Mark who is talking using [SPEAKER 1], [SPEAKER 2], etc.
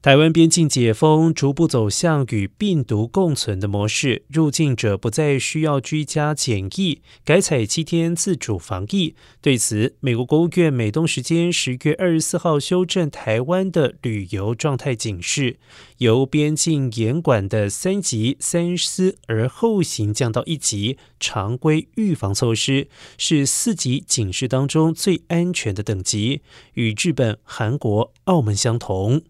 [SPEAKER 1] 台湾边境解封逐步走向与病毒共存的模式入境者不再需要居家检疫改采七天自主防疫。对此美国国务院美东时间十月二十四号修正台湾的旅游状态警示由边境严管的三级三思而后行降到一级常规预防措施是四级警示当中最安全的等级与日本韩国澳门相同。